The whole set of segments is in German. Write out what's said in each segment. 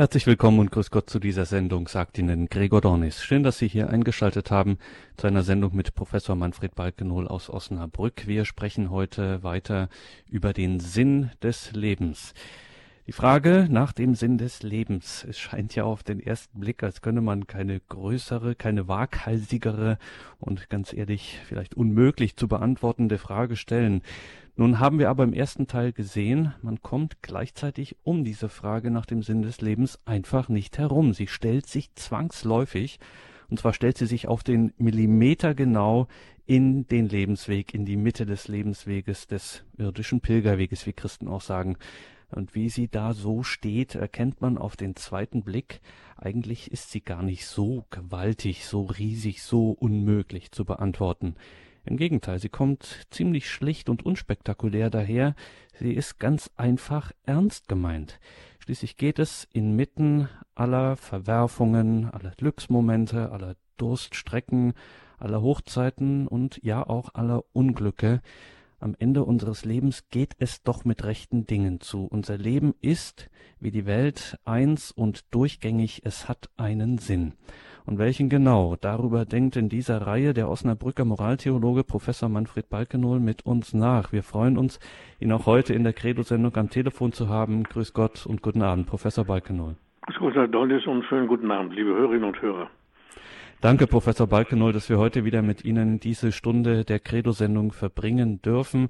Herzlich willkommen und grüß Gott zu dieser Sendung, sagt Ihnen Gregor Dornis. Schön, dass Sie hier eingeschaltet haben zu einer Sendung mit Professor Manfred Balkenohl aus Osnabrück. Wir sprechen heute weiter über den Sinn des Lebens. Die Frage nach dem Sinn des Lebens. Es scheint ja auf den ersten Blick, als könne man keine größere, keine waghalsigere und ganz ehrlich vielleicht unmöglich zu beantwortende Frage stellen. Nun haben wir aber im ersten Teil gesehen, man kommt gleichzeitig um diese Frage nach dem Sinn des Lebens einfach nicht herum. Sie stellt sich zwangsläufig, und zwar stellt sie sich auf den Millimeter genau in den Lebensweg, in die Mitte des Lebensweges, des irdischen Pilgerweges, wie Christen auch sagen. Und wie sie da so steht, erkennt man auf den zweiten Blick, eigentlich ist sie gar nicht so gewaltig, so riesig, so unmöglich zu beantworten. Im Gegenteil, sie kommt ziemlich schlicht und unspektakulär daher, sie ist ganz einfach ernst gemeint. Schließlich geht es inmitten aller Verwerfungen, aller Glücksmomente, aller Durststrecken, aller Hochzeiten und ja auch aller Unglücke, am Ende unseres Lebens geht es doch mit rechten Dingen zu. Unser Leben ist, wie die Welt, eins und durchgängig, es hat einen Sinn. Und welchen genau? Darüber denkt in dieser Reihe der Osnabrücker Moraltheologe Professor Manfred Balkenohl mit uns nach. Wir freuen uns, ihn auch heute in der Credo-Sendung am Telefon zu haben. Grüß Gott und guten Abend, Professor Balkenohl. Herr Dollis und schönen guten Abend, liebe Hörerinnen und Hörer. Danke, Professor Balkenohl, dass wir heute wieder mit Ihnen diese Stunde der Credo-Sendung verbringen dürfen.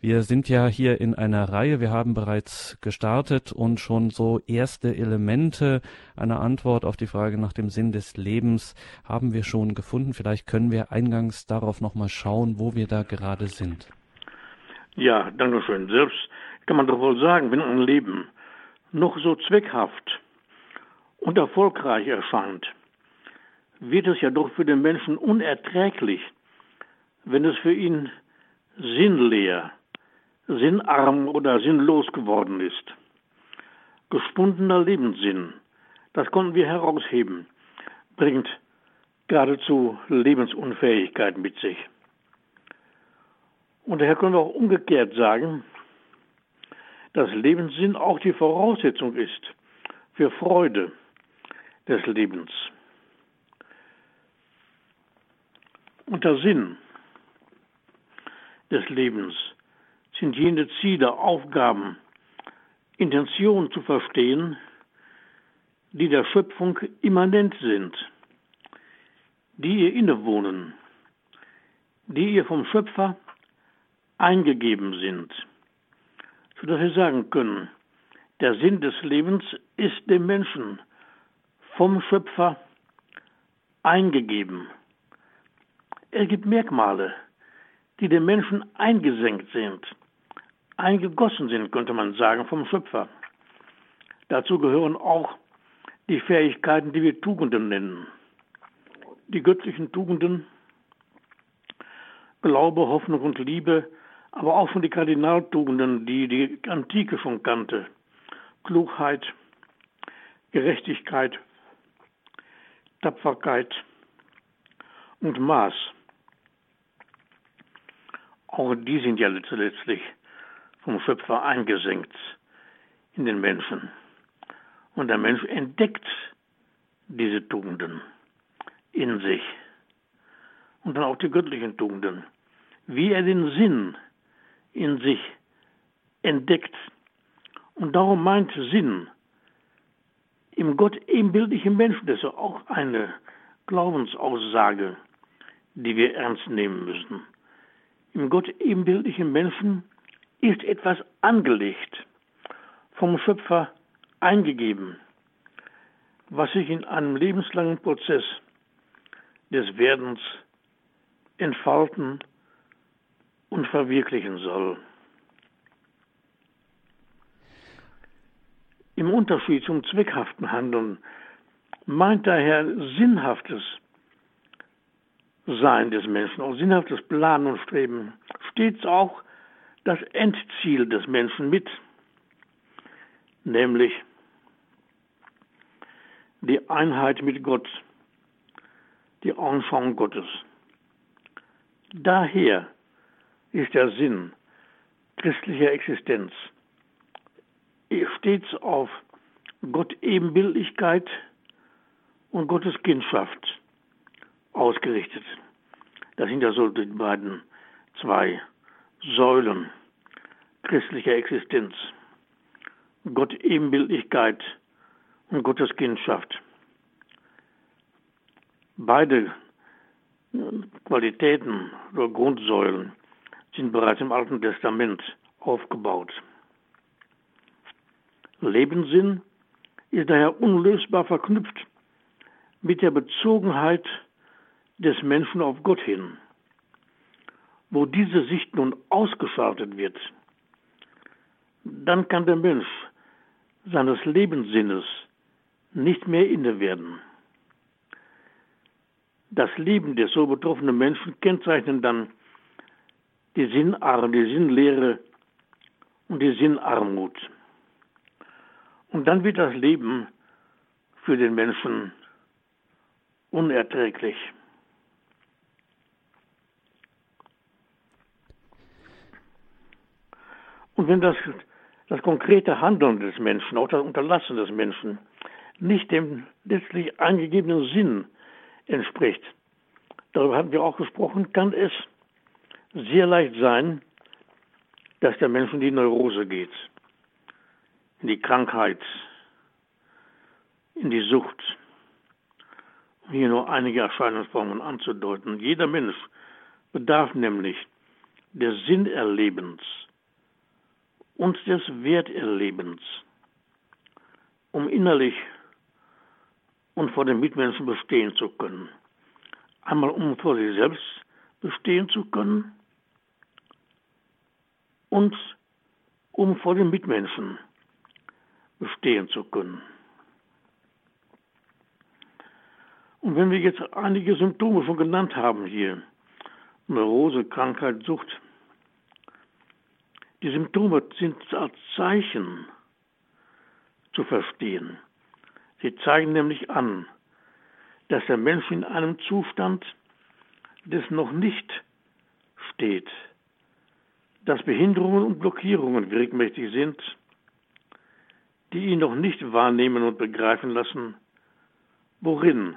Wir sind ja hier in einer Reihe. Wir haben bereits gestartet und schon so erste Elemente einer Antwort auf die Frage nach dem Sinn des Lebens haben wir schon gefunden. Vielleicht können wir eingangs darauf nochmal schauen, wo wir da gerade sind. Ja, danke schön. Selbst kann man doch wohl sagen, wenn ein Leben noch so zweckhaft und erfolgreich erscheint, wird es ja doch für den Menschen unerträglich, wenn es für ihn sinnleer, sinnarm oder sinnlos geworden ist. Gespundener Lebenssinn, das konnten wir herausheben, bringt geradezu Lebensunfähigkeit mit sich. Und daher können wir auch umgekehrt sagen, dass Lebenssinn auch die Voraussetzung ist für Freude des Lebens. Unter Sinn des Lebens sind jene Ziele, Aufgaben, Intentionen zu verstehen, die der Schöpfung immanent sind, die ihr innewohnen, die ihr vom Schöpfer eingegeben sind, sodass wir sagen können, der Sinn des Lebens ist dem Menschen vom Schöpfer eingegeben. Es gibt Merkmale, die dem Menschen eingesenkt sind, eingegossen sind, könnte man sagen, vom Schöpfer. Dazu gehören auch die Fähigkeiten, die wir Tugenden nennen. Die göttlichen Tugenden, Glaube, Hoffnung und Liebe, aber auch schon die Kardinaltugenden, die die Antike schon kannte. Klugheit, Gerechtigkeit, Tapferkeit und Maß. Auch die sind ja letztlich vom Schöpfer eingesenkt in den Menschen. Und der Mensch entdeckt diese Tugenden in sich. Und dann auch die göttlichen Tugenden. Wie er den Sinn in sich entdeckt. Und darum meint Sinn im Gott ebenbildlichen Menschen, das ist auch eine Glaubensaussage, die wir ernst nehmen müssen im Gott ebenbildlichen Menschen ist etwas angelegt, vom Schöpfer eingegeben, was sich in einem lebenslangen Prozess des Werdens entfalten und verwirklichen soll. Im Unterschied zum zweckhaften Handeln meint daher sinnhaftes sein des Menschen, auch sinnhaftes Planen und Streben, stets auch das Endziel des Menschen mit, nämlich die Einheit mit Gott, die Anschauung Gottes. Daher ist der Sinn christlicher Existenz. Stets auf Gott Ebenbildlichkeit und Gottes Kindschaft ausgerichtet. Das sind ja so die beiden zwei Säulen christlicher Existenz. Gott Ebenbildlichkeit und Gottes Kindschaft. Beide Qualitäten oder Grundsäulen sind bereits im Alten Testament aufgebaut. Lebenssinn ist daher unlösbar verknüpft mit der Bezogenheit des Menschen auf Gott hin. Wo diese Sicht nun ausgeschaltet wird, dann kann der Mensch seines Lebenssinnes nicht mehr inne werden. Das Leben des so betroffenen Menschen kennzeichnen dann die Sinnarm, die Sinnlehre und die Sinnarmut. Und dann wird das Leben für den Menschen unerträglich. Und wenn das, das konkrete Handeln des Menschen, auch das Unterlassen des Menschen, nicht dem letztlich angegebenen Sinn entspricht, darüber hatten wir auch gesprochen, kann es sehr leicht sein, dass der Mensch in die Neurose geht, in die Krankheit, in die Sucht. Um hier nur einige Erscheinungsformen anzudeuten. Jeder Mensch bedarf nämlich des Sinnerlebens und des Werterlebens, um innerlich und vor den Mitmenschen bestehen zu können. Einmal um vor sich selbst bestehen zu können und um vor den Mitmenschen bestehen zu können. Und wenn wir jetzt einige Symptome schon genannt haben hier, Neurose, Krankheit, Sucht, die Symptome sind als Zeichen zu verstehen. Sie zeigen nämlich an, dass der Mensch in einem Zustand des noch nicht steht, dass Behinderungen und Blockierungen wirkmächtig sind, die ihn noch nicht wahrnehmen und begreifen lassen, worin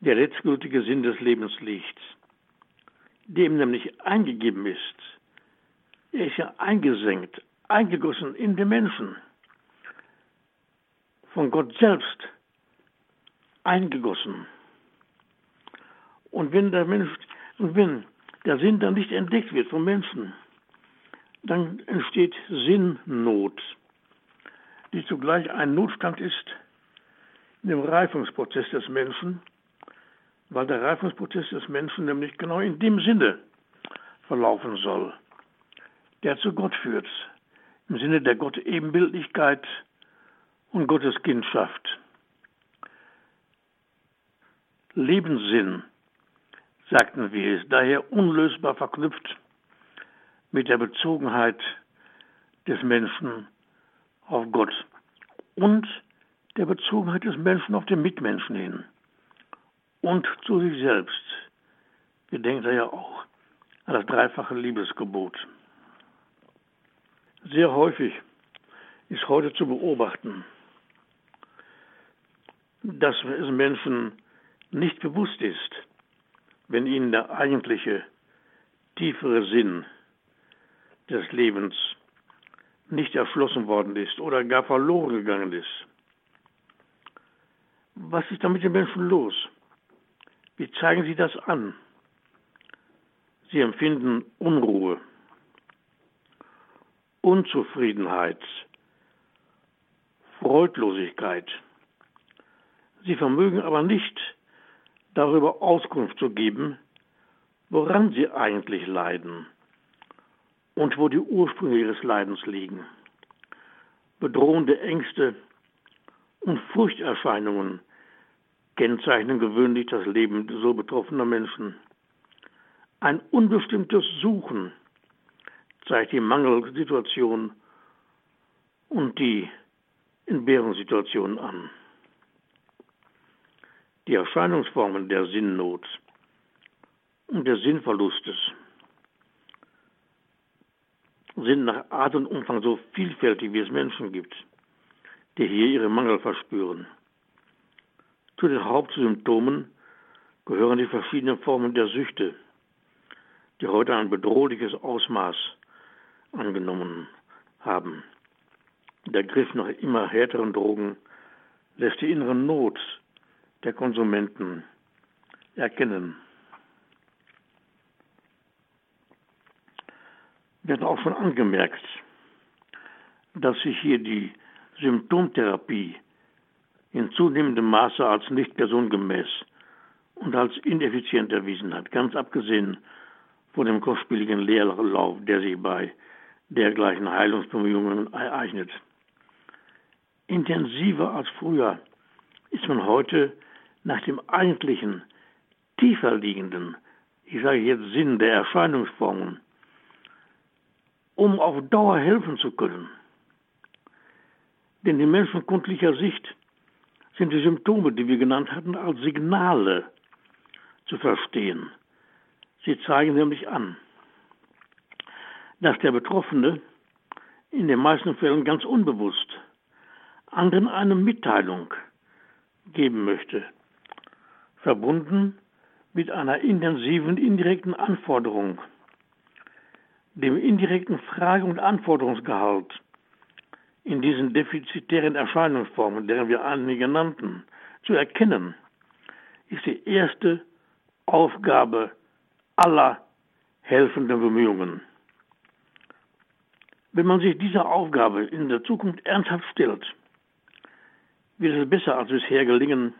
der letztgültige Sinn des Lebens liegt, dem nämlich eingegeben ist, er ist ja eingesenkt, eingegossen in den Menschen. Von Gott selbst eingegossen. Und wenn der Mensch, und wenn der Sinn dann nicht entdeckt wird vom Menschen, dann entsteht Sinnnot, die zugleich ein Notstand ist in dem Reifungsprozess des Menschen, weil der Reifungsprozess des Menschen nämlich genau in dem Sinne verlaufen soll der zu Gott führt, im Sinne der Gott-Ebenbildlichkeit und Gottes Kindschaft. Lebenssinn, sagten wir, ist daher unlösbar verknüpft mit der Bezogenheit des Menschen auf Gott und der Bezogenheit des Menschen auf den Mitmenschen hin und zu sich selbst. Wir denken da ja auch an das dreifache Liebesgebot. Sehr häufig ist heute zu beobachten, dass es Menschen nicht bewusst ist, wenn ihnen der eigentliche, tiefere Sinn des Lebens nicht erschlossen worden ist oder gar verloren gegangen ist. Was ist da mit den Menschen los? Wie zeigen sie das an? Sie empfinden Unruhe, Unzufriedenheit, Freudlosigkeit. Sie vermögen aber nicht darüber Auskunft zu geben, woran sie eigentlich leiden und wo die Ursprünge ihres Leidens liegen. Bedrohende Ängste und Furchterscheinungen kennzeichnen gewöhnlich das Leben so betroffener Menschen. Ein unbestimmtes Suchen zeigt die Mangelsituation und die Entbehrungssituation an. Die Erscheinungsformen der Sinnnot und des Sinnverlustes sind nach Art und Umfang so vielfältig, wie es Menschen gibt. die hier ihre Mangel verspüren. Zu den Hauptsymptomen gehören die verschiedenen Formen der Süchte, die heute ein bedrohliches Ausmaß angenommen haben. Der Griff nach immer härteren Drogen lässt die innere Not der Konsumenten erkennen. wird auch schon angemerkt, dass sich hier die Symptomtherapie in zunehmendem Maße als nicht personengemäß und als ineffizient erwiesen hat, ganz abgesehen von dem kostspieligen Leerlauf, der sich bei dergleichen Heilungsbemühungen ereignet. Intensiver als früher ist man heute nach dem eigentlichen, tiefer liegenden, ich sage jetzt Sinn der Erscheinungsformen um auf Dauer helfen zu können. Denn in menschenkundlicher Sicht sind die Symptome, die wir genannt hatten, als Signale zu verstehen. Sie zeigen nämlich an, dass der Betroffene in den meisten Fällen ganz unbewusst anderen eine Mitteilung geben möchte, verbunden mit einer intensiven indirekten Anforderung dem indirekten Frage- und Anforderungsgehalt in diesen defizitären Erscheinungsformen, deren wir einige nannten, zu erkennen, ist die erste Aufgabe aller helfenden Bemühungen. Wenn man sich dieser Aufgabe in der Zukunft ernsthaft stellt, wird es besser als bisher gelingen,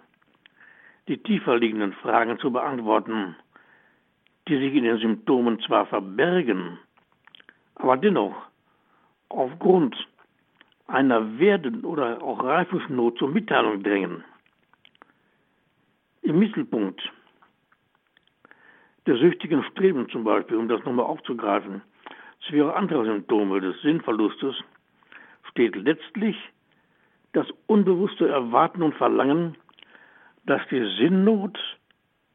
die tiefer liegenden Fragen zu beantworten, die sich in den Symptomen zwar verbergen, aber dennoch aufgrund einer Werden- oder auch Reifungsnot zur Mitteilung drängen. Im Mittelpunkt der süchtigen Streben zum Beispiel, um das nochmal aufzugreifen, sowie auch anderer Symptome des Sinnverlustes, steht letztlich das unbewusste Erwarten und Verlangen, dass die Sinnnot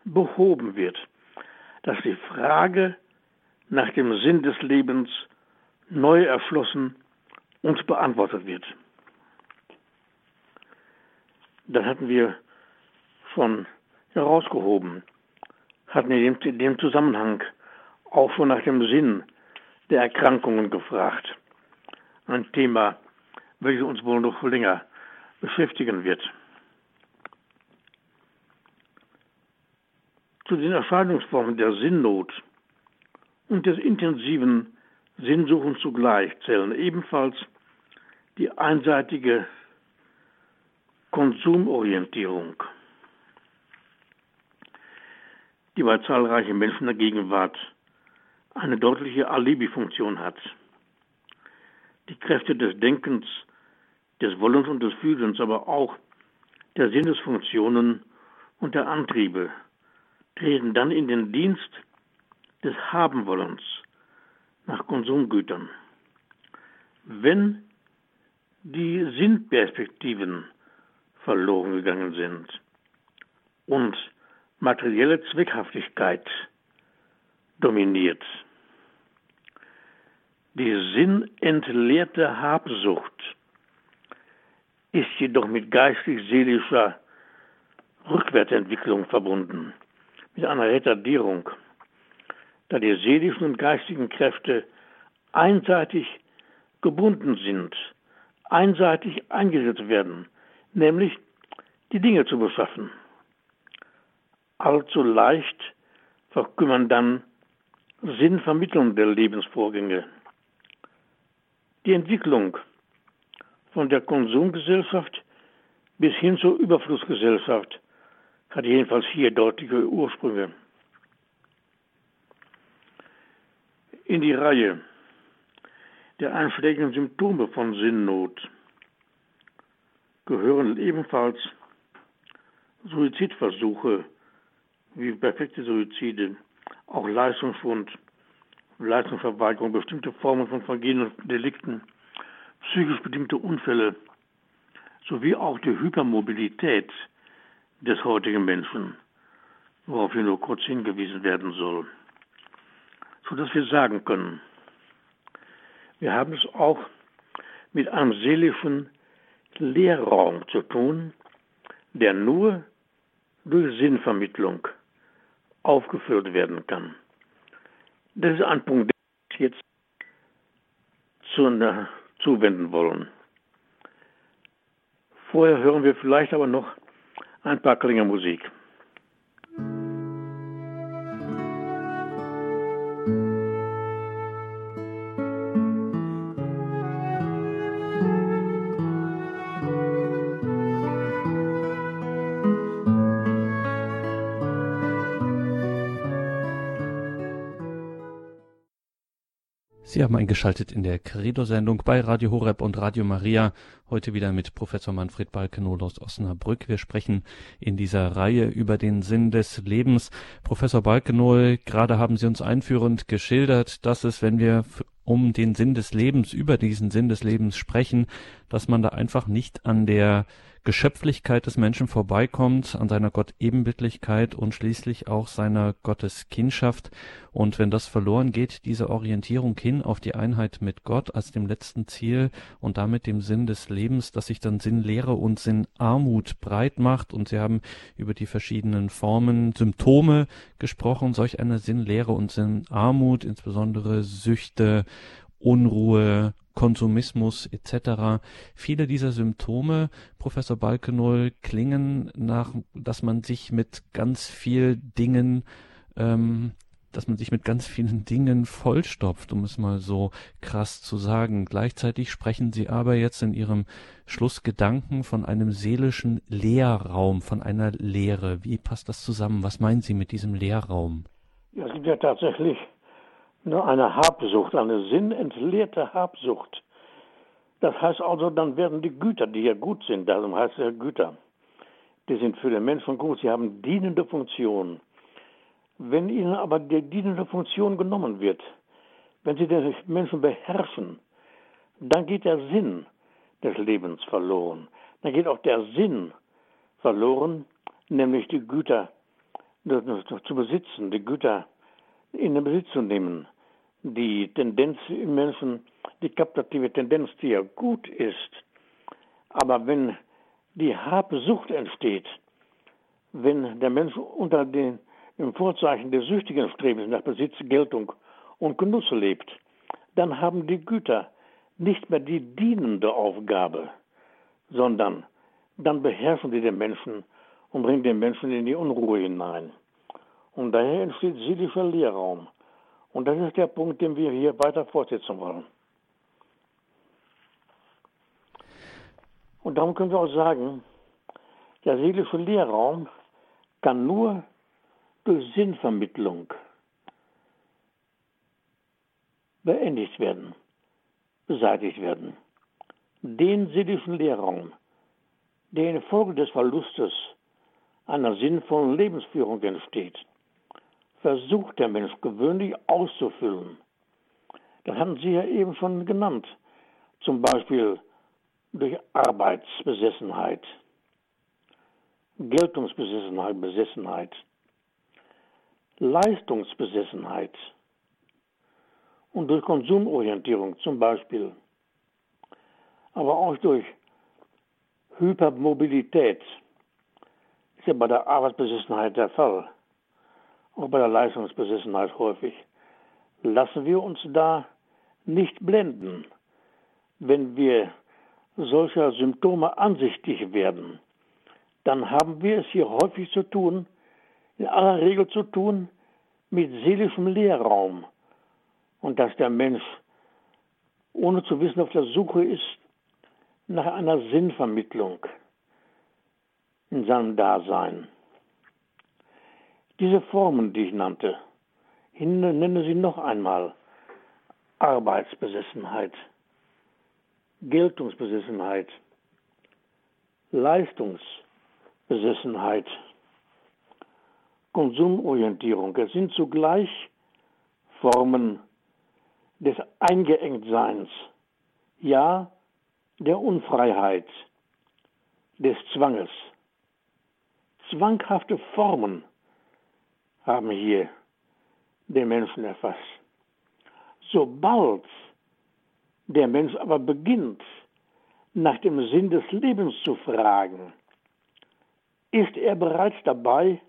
behoben wird, dass die Frage nach dem Sinn des Lebens neu erschlossen und beantwortet wird. Dann hatten wir schon herausgehoben, hatten in in dem Zusammenhang auch schon nach dem Sinn der Erkrankungen gefragt. Ein Thema, welches uns wohl noch länger beschäftigen wird. Zu den Erscheinungsformen der Sinnnot und des intensiven Sinnsuchen zugleich zählen ebenfalls die einseitige Konsumorientierung, die bei zahlreichen Menschen der Gegenwart eine deutliche Alibi-Funktion hat. Die Kräfte des Denkens, des Wollens und des Fühlens, aber auch der Sinnesfunktionen und der Antriebe treten dann in den Dienst des Habenwollens nach Konsumgütern. Wenn die Sinnperspektiven verloren gegangen sind und materielle Zweckhaftigkeit dominiert, die sinnentleerte Habsucht ist jedoch mit geistig-seelischer Rückwärtsentwicklung verbunden, mit einer Retardierung da die seelischen und geistigen Kräfte einseitig gebunden sind, einseitig eingesetzt werden, nämlich die Dinge zu beschaffen. Allzu leicht verkümmern dann Sinnvermittlung der Lebensvorgänge. Die Entwicklung von der Konsumgesellschaft bis hin zur Überflussgesellschaft hat jedenfalls hier deutliche Ursprünge. in die Reihe der einschlägigen Symptome von Sinnnot gehören ebenfalls Suizidversuche wie perfekte Suizide, auch Leistungsschwund, Leistungsverweigerung, bestimmte Formen von vergehenden Delikten, psychisch bedingte Unfälle sowie auch die Hypermobilität des heutigen Menschen, worauf hier nur kurz hingewiesen werden soll sodass wir sagen können, wir haben es auch mit einem seelischen Leerraum zu tun, der nur durch Sinnvermittlung aufgefüllt werden kann. Das ist ein Punkt, den wir jetzt zu, na, zuwenden wollen. Vorher hören wir vielleicht aber noch ein paar Klänge Musik. Sie haben eingeschaltet in der Credo-Sendung bei Radio Horeb und Radio Maria. Heute wieder mit Professor Manfred Balkenohl aus Osnabrück. Wir sprechen in dieser Reihe über den Sinn des Lebens. Professor Balkenohl, gerade haben Sie uns einführend geschildert, dass es, wenn wir um den Sinn des Lebens, über diesen Sinn des Lebens sprechen, dass man da einfach nicht an der Geschöpflichkeit des Menschen vorbeikommt, an seiner Gottebenbildlichkeit und schließlich auch seiner Gotteskindschaft. Und wenn das verloren geht, diese Orientierung hin auf die Einheit mit Gott als dem letzten Ziel und damit dem Sinn des Lebens, dass sich dann Sinnlehre und Sinnarmut breit macht. Und Sie haben über die verschiedenen Formen, Symptome gesprochen, solch eine Sinnlehre und Sinnarmut, insbesondere Süchte, Unruhe, Konsumismus etc. Viele dieser Symptome, Professor Balkenoll, klingen nach, dass man sich mit ganz viel Dingen, ähm, dass man sich mit ganz vielen Dingen vollstopft, um es mal so krass zu sagen. Gleichzeitig sprechen Sie aber jetzt in Ihrem Schlussgedanken von einem seelischen Leerraum, von einer Leere. Wie passt das zusammen? Was meinen Sie mit diesem Leerraum? Ja, es gibt ja tatsächlich eine Habsucht, eine sinnentleerte Habsucht. Das heißt also, dann werden die Güter, die ja gut sind, darum heißt es ja Güter, die sind für den Menschen gut, sie haben dienende Funktion. Wenn ihnen aber die dienende Funktion genommen wird, wenn sie den Menschen beherrschen, dann geht der Sinn des Lebens verloren. Dann geht auch der Sinn verloren, nämlich die Güter zu besitzen, die Güter in den Besitz zu nehmen die Tendenz im Menschen, die kaptative Tendenz, die ja gut ist. Aber wenn die Habsucht entsteht, wenn der Mensch unter den, dem Vorzeichen des süchtigen Strebens nach Besitz, Geltung und Genuss lebt, dann haben die Güter nicht mehr die dienende Aufgabe, sondern dann beherrschen sie den Menschen und bringen den Menschen in die Unruhe hinein. Und daher entsteht seelischer Leerraum. Und das ist der Punkt, den wir hier weiter fortsetzen wollen. Und darum können wir auch sagen, der seelische Lehrraum kann nur durch Sinnvermittlung beendigt werden, beseitigt werden. Den seelischen Lehrraum, der infolge des Verlustes einer sinnvollen Lebensführung entsteht, versucht der Mensch gewöhnlich auszufüllen. Das hatten Sie ja eben schon genannt. Zum Beispiel durch Arbeitsbesessenheit, Geltungsbesessenheit, Besessenheit, Leistungsbesessenheit und durch Konsumorientierung zum Beispiel, aber auch durch Hypermobilität ist ja bei der Arbeitsbesessenheit der Fall auch bei der Leistungsbesessenheit häufig. Lassen wir uns da nicht blenden, wenn wir solcher Symptome ansichtig werden, dann haben wir es hier häufig zu tun, in aller Regel zu tun, mit seelischem Leerraum und dass der Mensch ohne zu wissen auf der Suche ist nach einer Sinnvermittlung in seinem Dasein. Diese Formen, die ich nannte, nenne sie noch einmal Arbeitsbesessenheit, Geltungsbesessenheit, Leistungsbesessenheit, Konsumorientierung. Es sind zugleich Formen des Eingeengtseins, ja der Unfreiheit, des Zwanges. Zwanghafte Formen haben hier den Menschen erfasst. Sobald der Mensch aber beginnt, nach dem Sinn des Lebens zu fragen, ist er bereits dabei,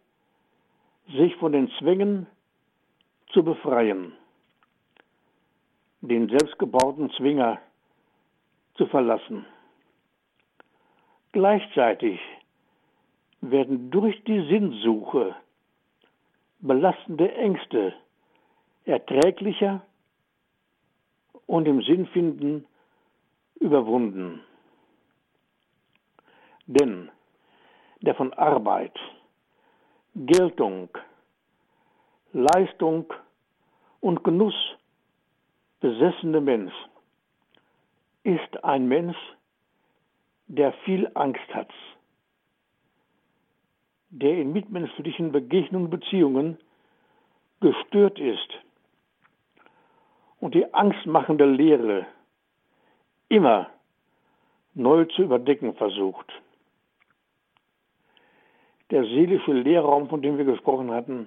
sich von den Zwängen zu befreien, den selbstgebauten Zwinger zu verlassen. Gleichzeitig werden durch die Sinnsuche belastende Ängste erträglicher und im Sinnfinden überwunden. Denn der von Arbeit, Geltung, Leistung und Genuss besessene Mensch ist ein Mensch, der viel Angst hat, der in mitmenschlichen Begegnungen, Beziehungen gestört ist und die angstmachende Lehre immer neu zu überdecken versucht. Der seelische Leerraum, von dem wir gesprochen hatten,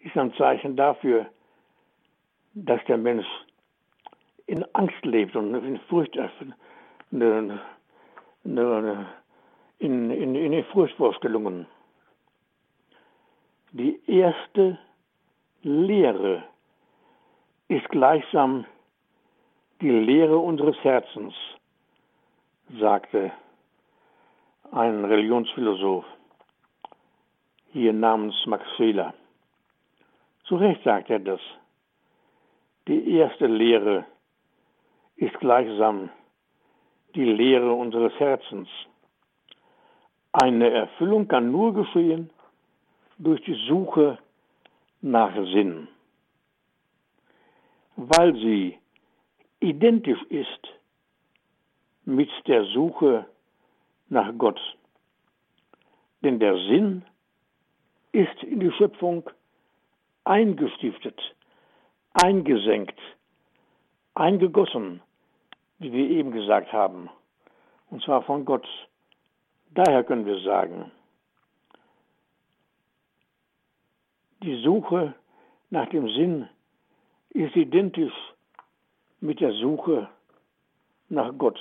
ist ein Zeichen dafür, dass der Mensch in Angst lebt und in Furcht, in, in, in, in Furchtvorstellungen. Die erste Lehre ist gleichsam die Lehre unseres Herzens, sagte ein Religionsphilosoph hier namens Max Fehler. Zu Recht sagt er das. Die erste Lehre ist gleichsam die Lehre unseres Herzens. Eine Erfüllung kann nur geschehen durch die Suche nach Sinn, weil sie identisch ist mit der Suche nach Gott. Denn der Sinn ist in die Schöpfung eingestiftet, eingesenkt, eingegossen, wie wir eben gesagt haben, und zwar von Gott. Daher können wir sagen, die Suche nach dem Sinn ist identisch mit der Suche nach Gott.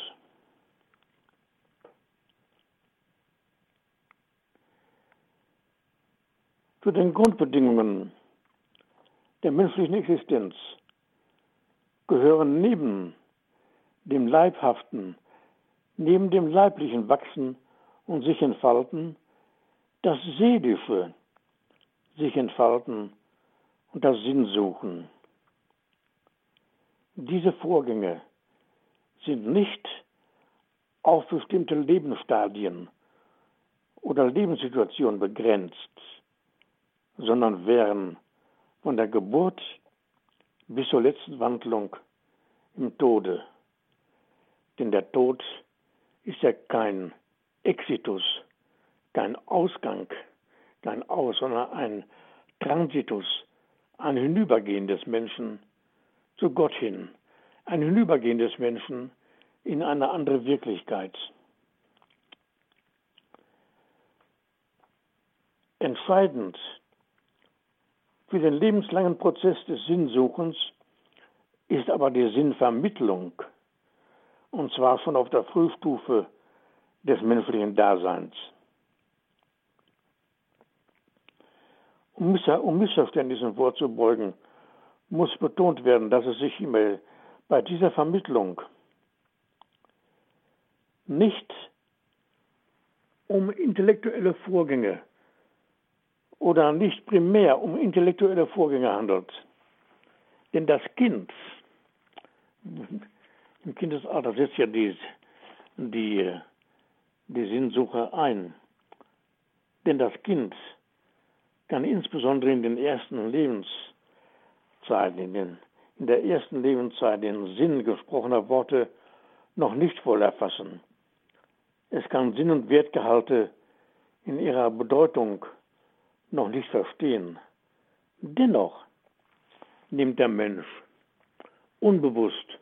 Zu den Grundbedingungen der menschlichen Existenz gehören neben dem Leibhaften, neben dem leiblichen Wachsen und sich entfalten, das Seelische sich entfalten und das Sinnsuchen. Diese Vorgänge sind nicht auf bestimmte Lebensstadien oder Lebenssituationen begrenzt, sondern wären von der Geburt bis zur letzten Wandlung im Tode. Denn der Tod ist ja kein Exitus, kein Ausgang, kein Aus, sondern ein Transitus, ein Hinübergehen des Menschen zu Gott hin, ein Hinübergehen des Menschen in eine andere Wirklichkeit. Entscheidend für den lebenslangen Prozess des Sinnsuchens ist aber die Sinnvermittlung, und zwar schon auf der Frühstufe des menschlichen Daseins. Um, Missverständnissen vorzubeugen, muss betont werden, dass es sich bei dieser Vermittlung nicht um intellektuelle Vorgänge oder nicht primär um intellektuelle Vorgänge handelt. Denn das Kind, im Kindesalter setzt ja die, die, die Sinnsuche ein. Denn das Kind kann insbesondere in den ersten Lebenszeiten, in, den, in der ersten Lebenszeit den Sinn gesprochener Worte noch nicht voll erfassen. Es kann Sinn und Wertgehalte in ihrer Bedeutung noch nicht verstehen. Dennoch nimmt der Mensch unbewusst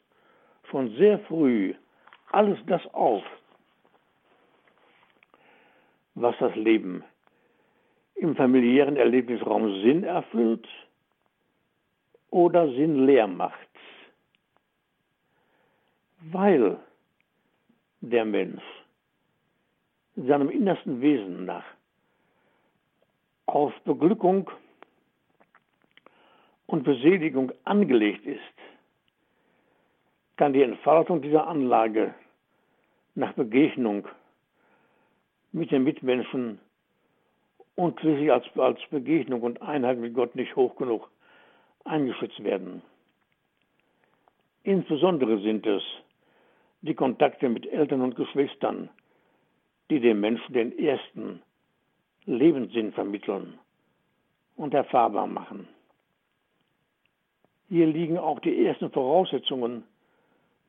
schon sehr früh alles das auf, was das Leben im familiären Erlebnisraum Sinn erfüllt oder Sinn leer macht. Weil der Mensch seinem innersten Wesen nach auf Beglückung und Beseligung angelegt ist, kann die Entfaltung dieser Anlage nach Begegnung mit den Mitmenschen und schließlich als, als Begegnung und Einheit mit Gott nicht hoch genug eingeschätzt werden. Insbesondere sind es die Kontakte mit Eltern und Geschwistern, die dem Menschen den ersten Lebenssinn vermitteln und erfahrbar machen. Hier liegen auch die ersten Voraussetzungen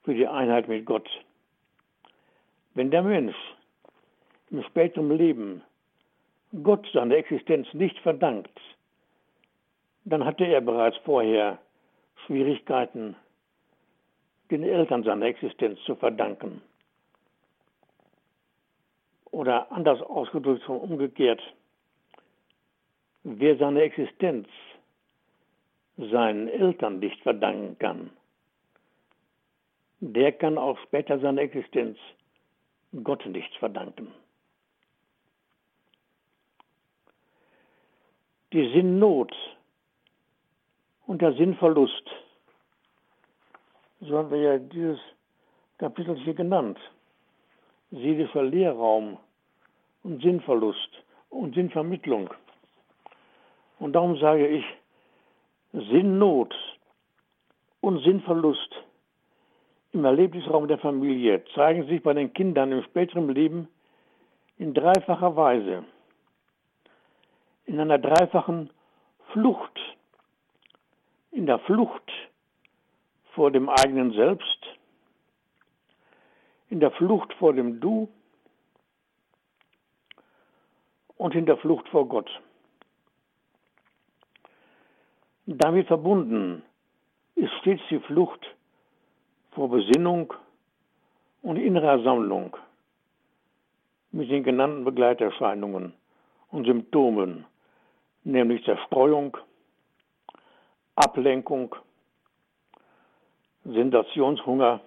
für die Einheit mit Gott. Wenn der Mensch im späteren Leben Gott seine Existenz nicht verdankt, dann hatte er bereits vorher Schwierigkeiten, den Eltern seine Existenz zu verdanken. Oder anders ausgedrückt, umgekehrt, wer seine Existenz seinen Eltern nicht verdanken kann, der kann auch später seine Existenz Gott nicht verdanken. Die Sinnnot und der Sinnverlust, so haben wir ja dieses Kapitel hier genannt, seelischer Leerraum und Sinnverlust und Sinnvermittlung. Und darum sage ich, Sinnnot und Sinnverlust im Erlebnisraum der Familie zeigen sich bei den Kindern im späteren Leben in dreifacher Weise. In einer dreifachen Flucht. In der Flucht vor dem eigenen Selbst, in der Flucht vor dem Du und in der Flucht vor Gott. Damit verbunden ist stets die Flucht vor Besinnung und innerer Sammlung mit den genannten Begleiterscheinungen und Symptomen, nämlich Zerstreuung, Ablenkung, Sensationshunger,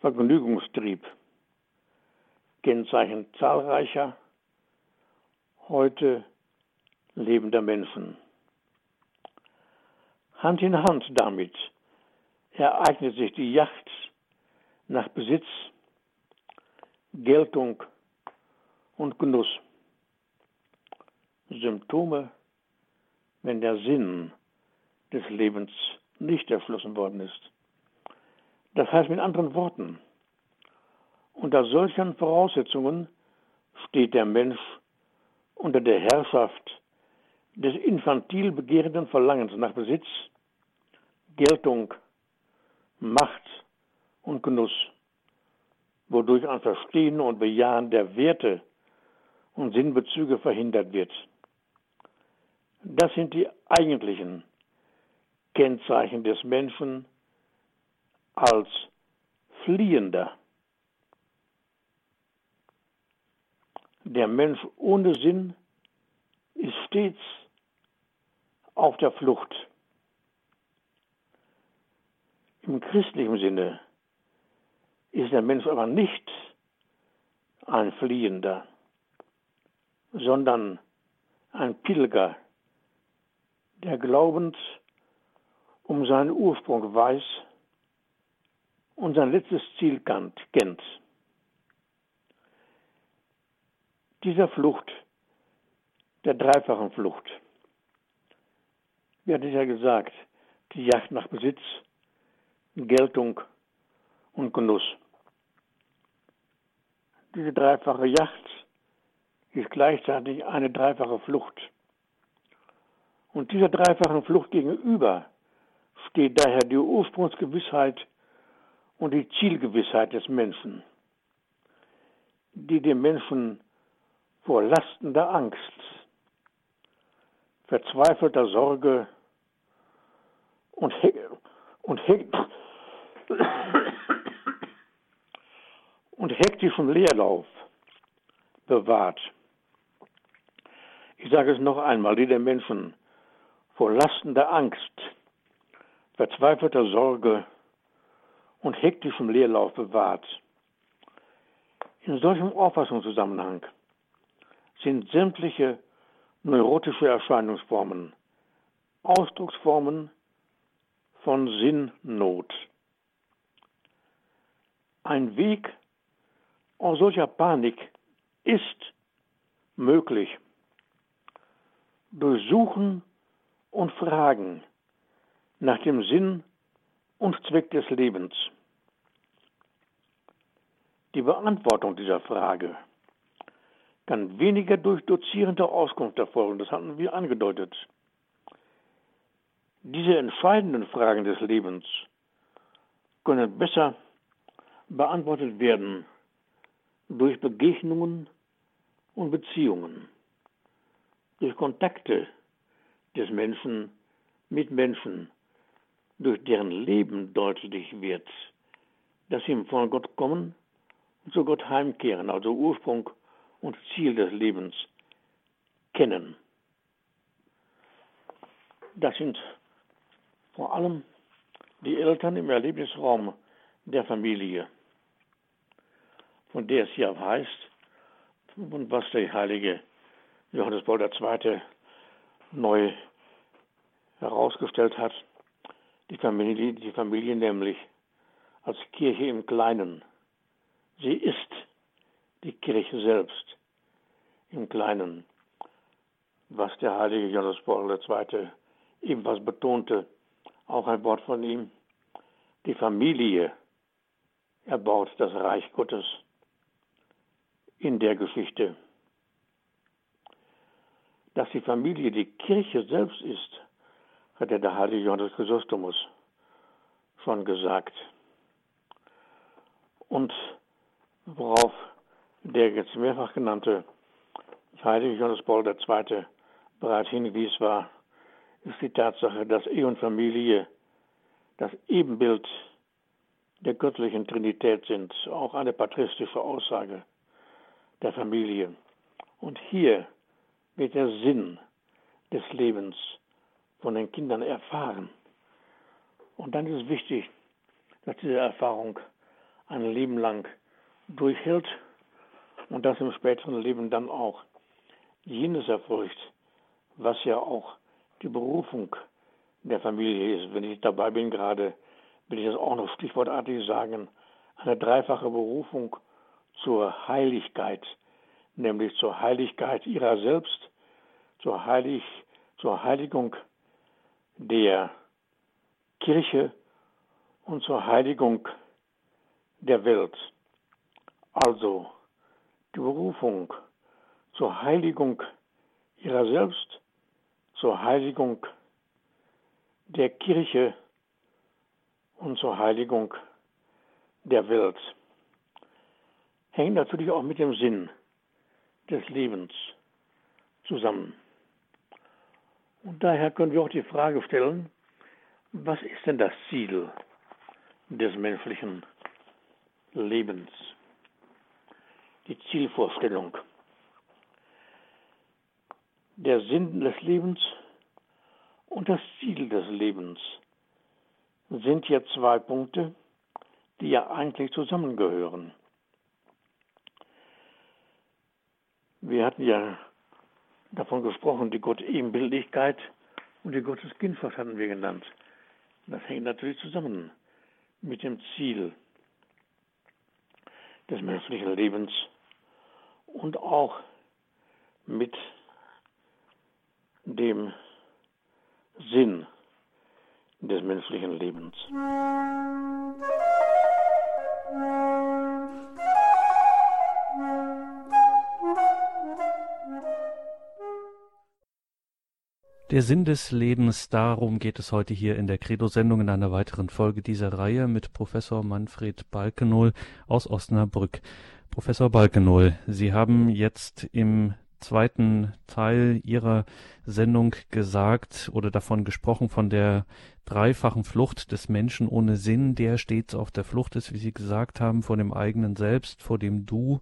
Vergnügungstrieb, Kennzeichen zahlreicher, heute lebender Menschen. Hand in Hand damit ereignet sich die Yacht nach Besitz, Geltung und Genuss. Symptome, wenn der Sinn des Lebens nicht erschlossen worden ist. Das heißt mit anderen Worten, unter solchen Voraussetzungen steht der Mensch unter der Herrschaft des infantil begehrenden Verlangens nach Besitz, Geltung, Macht und Genuss, wodurch ein Verstehen und Bejahen der Werte und Sinnbezüge verhindert wird. Das sind die eigentlichen Kennzeichen des Menschen als Fliehender. Der Mensch ohne Sinn ist stets auf der Flucht. Im christlichen Sinne ist der Mensch aber nicht ein Fliehender, sondern ein Pilger, der glaubend um seinen Ursprung weiß und sein letztes Ziel kennt. Dieser Flucht, der dreifachen Flucht, wie hatte ich ja gesagt, die Jagd nach Besitz, Geltung und Genuss. Diese dreifache Yacht ist gleichzeitig eine dreifache Flucht. Und dieser dreifachen Flucht gegenüber steht daher die Ursprungsgewissheit und die Zielgewissheit des Menschen, die dem Menschen vor lastender Angst, verzweifelter Sorge und, und, und hektischen Leerlauf bewahrt. Ich sage es noch einmal, die den Menschen vor lastender Angst, verzweifelter Sorge und hektischem Leerlauf bewahrt. In solchem Auffassungszusammenhang sind sämtliche neurotische Erscheinungsformen Ausdrucksformen von Sinnnot. Ein Weg aus solcher Panik ist möglich. Durchsuchen und Fragen nach dem Sinn und Zweck des Lebens. Die Beantwortung dieser Frage kann weniger durch dozierende Auskunft erfolgen, das hatten wir angedeutet. Diese entscheidenden Fragen des Lebens können besser beantwortet werden durch Begegnungen und Beziehungen, durch Kontakte des Menschen mit Menschen, durch deren Leben deutlich wird, dass sie von Gott kommen und zu Gott heimkehren, also Ursprung und Ziel des Lebens kennen. Das sind vor allem die Eltern im Erlebnisraum der Familie, von der es hier heißt, und was der heilige Johannes Paul II. Neu herausgestellt hat, die Familie, die Familie nämlich als Kirche im Kleinen. Sie ist die Kirche selbst im Kleinen, was der heilige Johannes Paul II. ebenfalls betonte, auch ein Wort von ihm, die Familie erbaut das Reich Gottes in der Geschichte. Dass die Familie die Kirche selbst ist, hat der heilige Johannes Chrysostomus schon gesagt. Und worauf der jetzt mehrfach genannte heilige Johannes Paul II. bereits hingewies war, ist die Tatsache, dass Ehe und Familie das Ebenbild der göttlichen Trinität sind, auch eine patristische Aussage der Familie. Und hier wird der Sinn des Lebens von den Kindern erfahren. Und dann ist es wichtig, dass diese Erfahrung ein Leben lang durchhält und das im späteren Leben dann auch jenes erfolgt, was ja auch die Berufung der Familie ist. Wenn ich dabei bin gerade, will ich das auch noch stichwortartig sagen, eine dreifache Berufung zur Heiligkeit, nämlich zur Heiligkeit ihrer selbst, zur, Heilig, zur Heiligung der Kirche und zur Heiligung der Welt. Also die Berufung zur Heiligung ihrer selbst, zur Heiligung der Kirche und zur Heiligung der Welt. Hängt natürlich auch mit dem Sinn des Lebens zusammen. Und daher können wir auch die Frage stellen, was ist denn das Ziel des menschlichen Lebens? Die Zielvorstellung. Der Sinn des Lebens und das Ziel des Lebens sind ja zwei Punkte, die ja eigentlich zusammengehören. Wir hatten ja davon gesprochen, die Gott-Ebenbildlichkeit und die Gotteskindschaft hatten wir genannt. Das hängt natürlich zusammen mit dem Ziel des menschlichen Lebens und auch mit dem Sinn des menschlichen Lebens. Der Sinn des Lebens, darum geht es heute hier in der Credo-Sendung in einer weiteren Folge dieser Reihe mit Professor Manfred Balkenohl aus Osnabrück. Professor Balkenohl, Sie haben jetzt im zweiten Teil Ihrer Sendung gesagt oder davon gesprochen, von der dreifachen Flucht des Menschen ohne Sinn, der stets auf der Flucht ist, wie Sie gesagt haben, vor dem eigenen Selbst, vor dem Du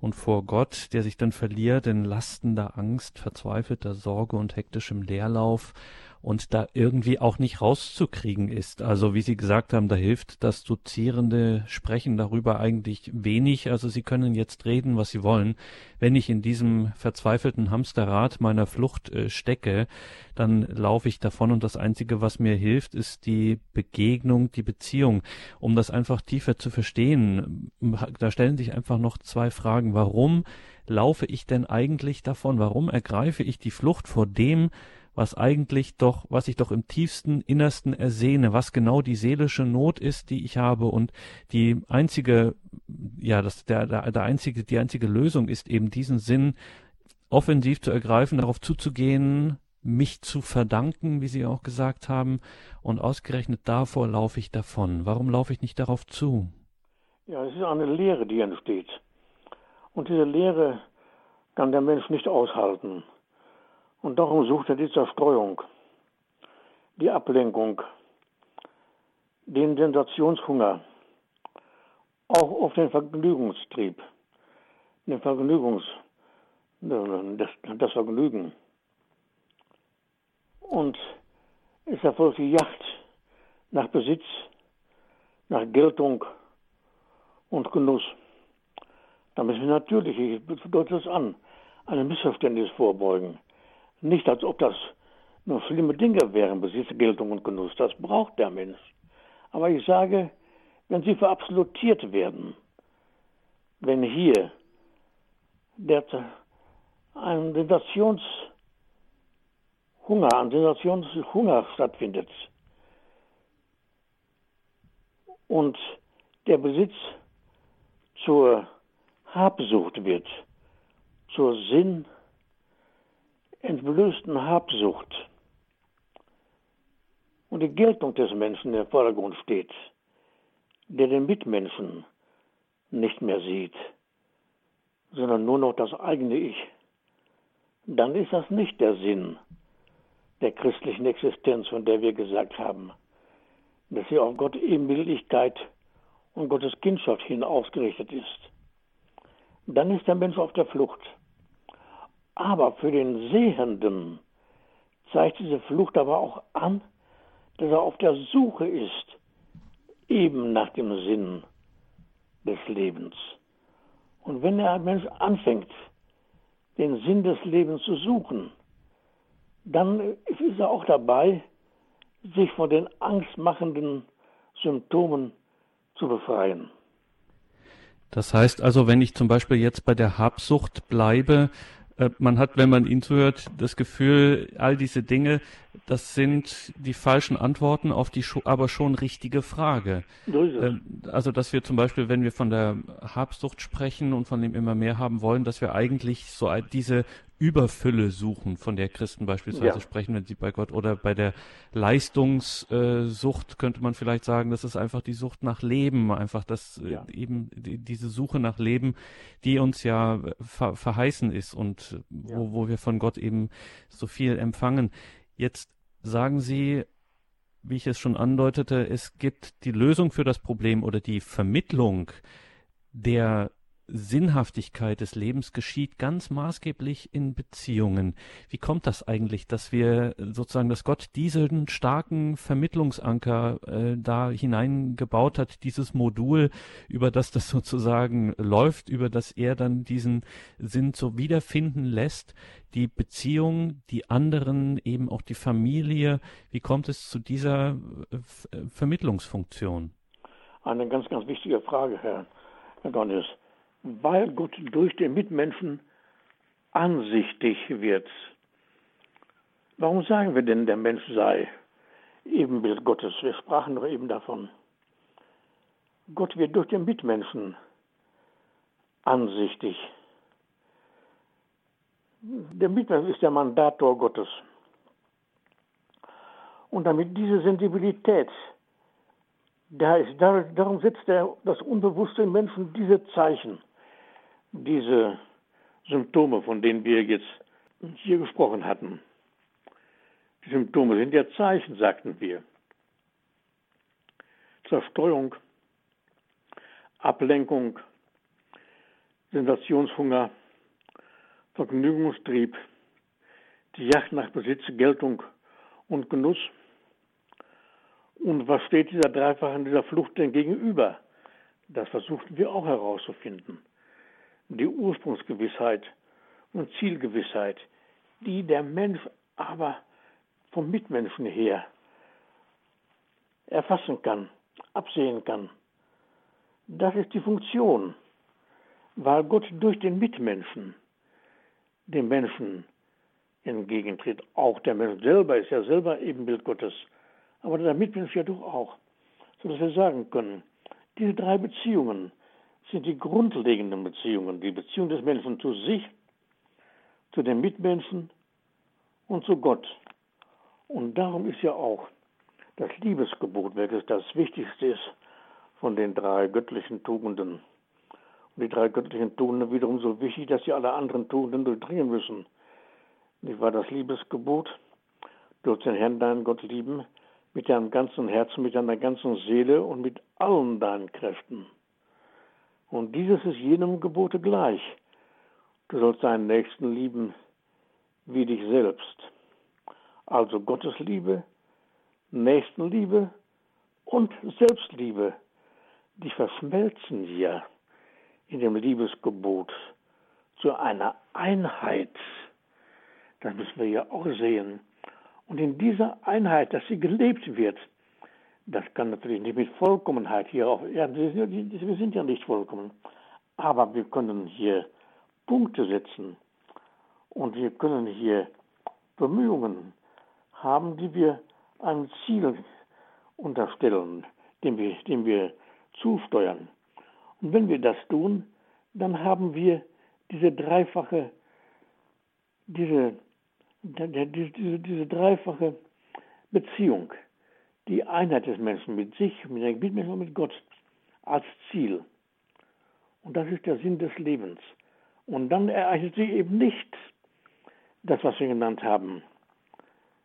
und vor Gott, der sich dann verliert in lastender Angst, verzweifelter Sorge und hektischem Leerlauf und da irgendwie auch nicht rauszukriegen ist. Also wie Sie gesagt haben, da hilft das dozierende Sprechen darüber eigentlich wenig. Also Sie können jetzt reden, was Sie wollen. Wenn ich in diesem verzweifelten Hamsterrad meiner Flucht äh, stecke, dann laufe ich davon und das Einzige, was mir hilft, ist die Begegnung, die Beziehung. Um das einfach tiefer zu verstehen, da stellen sich einfach noch zwei Fragen. Warum laufe ich denn eigentlich davon? Warum ergreife ich die Flucht vor dem, was eigentlich doch, was ich doch im tiefsten Innersten ersehne, was genau die seelische Not ist, die ich habe und die einzige, ja, das, der, der, der einzige, die einzige Lösung ist eben diesen Sinn offensiv zu ergreifen, darauf zuzugehen, mich zu verdanken, wie Sie auch gesagt haben, und ausgerechnet davor laufe ich davon. Warum laufe ich nicht darauf zu? Ja, es ist eine Lehre, die entsteht. Und diese Lehre kann der Mensch nicht aushalten. Und darum sucht er die Zerstreuung, die Ablenkung, den Sensationshunger, auch auf den Vergnügungstrieb, den Vergnügungs, das, das Vergnügen. Und es erfolgt die Yacht nach Besitz, nach Geltung und Genuss. Da müssen wir natürlich, ich deute es an, einem Missverständnis vorbeugen. Nicht, als ob das nur schlimme Dinge wären, Besitz, Geltung und Genuss. Das braucht der Mensch. Aber ich sage, wenn sie verabsolutiert werden, wenn hier der, ein Sensationshunger, ein Sensationshunger stattfindet und der Besitz zur Habsucht wird, zur Sinn entblößten Habsucht. Und die Geltung des Menschen im Vordergrund steht, der den Mitmenschen nicht mehr sieht, sondern nur noch das eigene Ich, dann ist das nicht der Sinn der christlichen Existenz, von der wir gesagt haben, dass sie auf Gott Ebenbildlichkeit und Gottes Kindschaft hin ausgerichtet ist. Dann ist der Mensch auf der Flucht. Aber für den Sehenden zeigt diese Flucht aber auch an, dass er auf der Suche ist, eben nach dem Sinn des Lebens. Und wenn der Mensch anfängt, den Sinn des Lebens zu suchen, dann ist er auch dabei, sich von den angstmachenden Symptomen zu befreien. Das heißt also, wenn ich zum Beispiel jetzt bei der Habsucht bleibe, man hat, wenn man ihn zuhört, das Gefühl, all diese Dinge, das sind die falschen Antworten auf die aber schon richtige Frage. Ähm, also, dass wir zum Beispiel, wenn wir von der Habsucht sprechen und von dem immer mehr haben wollen, dass wir eigentlich so diese Überfülle suchen, von der Christen beispielsweise ja. sprechen, wenn sie bei Gott oder bei der Leistungssucht könnte man vielleicht sagen, das ist einfach die Sucht nach Leben, einfach das äh, ja. eben die, diese Suche nach Leben, die uns ja ver verheißen ist und ja. wo, wo wir von Gott eben so viel empfangen. Jetzt sagen Sie, wie ich es schon andeutete, es gibt die Lösung für das Problem oder die Vermittlung der Sinnhaftigkeit des Lebens geschieht ganz maßgeblich in Beziehungen. Wie kommt das eigentlich, dass wir sozusagen, dass Gott diesen starken Vermittlungsanker äh, da hineingebaut hat, dieses Modul, über das das sozusagen läuft, über das er dann diesen Sinn so wiederfinden lässt, die Beziehung, die anderen, eben auch die Familie. Wie kommt es zu dieser äh, Vermittlungsfunktion? Eine ganz, ganz wichtige Frage, Herr, Donnis weil Gott durch den Mitmenschen ansichtig wird. Warum sagen wir denn, der Mensch sei Ebenbild Gottes? Wir sprachen doch eben davon. Gott wird durch den Mitmenschen ansichtig. Der Mitmensch ist der Mandator Gottes. Und damit diese Sensibilität da ist, darum setzt er das Unbewusste Menschen diese Zeichen diese Symptome, von denen wir jetzt hier gesprochen hatten. Die Symptome sind ja Zeichen, sagten wir. Zerstreuung, Ablenkung, Sensationshunger, Vergnügungstrieb, die Jagd nach Besitz, Geltung und Genuss. Und was steht dieser dreifachen, dieser Flucht denn gegenüber? Das versuchten wir auch herauszufinden. Die Ursprungsgewissheit und Zielgewissheit, die der Mensch aber vom Mitmenschen her erfassen kann, absehen kann. Das ist die Funktion, weil Gott durch den Mitmenschen dem Menschen entgegentritt. Auch der Mensch selber ist ja selber Ebenbild Gottes, aber der Mitmensch ja doch auch, sodass wir sagen können, diese drei Beziehungen sind die grundlegenden Beziehungen, die Beziehung des Menschen zu sich, zu den Mitmenschen und zu Gott. Und darum ist ja auch das Liebesgebot, welches das Wichtigste ist von den drei göttlichen Tugenden. Und die drei göttlichen Tugenden wiederum so wichtig, dass sie alle anderen Tugenden durchdringen müssen. Nicht war das Liebesgebot? Du den Herrn, deinen Gott lieben, mit deinem ganzen Herzen, mit deiner ganzen Seele und mit allen deinen Kräften. Und dieses ist jenem Gebote gleich. Du sollst deinen Nächsten lieben wie dich selbst. Also Gottes Liebe, Nächstenliebe und Selbstliebe, die verschmelzen hier in dem Liebesgebot zu einer Einheit. Das müssen wir ja auch sehen. Und in dieser Einheit, dass sie gelebt wird, das kann natürlich nicht mit Vollkommenheit hier auf Erden, wir sind ja nicht vollkommen, aber wir können hier Punkte setzen. Und wir können hier Bemühungen haben, die wir einem Ziel unterstellen, dem wir, dem wir zusteuern. Und wenn wir das tun, dann haben wir diese dreifache, diese diese, diese dreifache Beziehung, die Einheit des Menschen mit sich, mit den Mitmenschen und mit Gott als Ziel. Und das ist der Sinn des Lebens. Und dann ereignet sich eben nicht das, was wir genannt haben,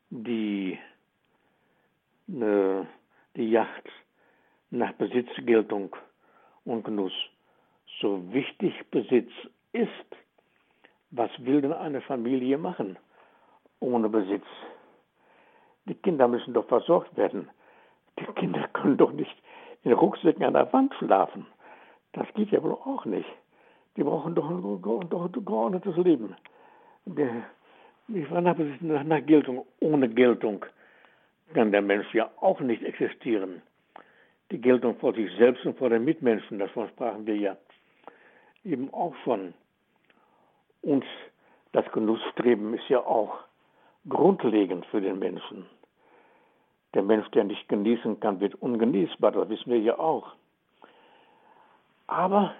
die, äh, die Yacht nach Besitzgeltung und Genuss. So wichtig Besitz ist, was will denn eine Familie machen? ohne Besitz. Die Kinder müssen doch versorgt werden. Die Kinder können doch nicht in Rucksäcken an der Wand schlafen. Das geht ja wohl auch nicht. Die brauchen doch ein, geordnetes Leben. Ich war nach, nach Geltung. Ohne Geltung kann der Mensch ja auch nicht existieren. Die Geltung vor sich selbst und vor den Mitmenschen, davon sprachen wir ja eben auch schon. Und das Genussstreben ist ja auch grundlegend für den Menschen. Der Mensch, der nicht genießen kann, wird ungenießbar, das wissen wir ja auch. Aber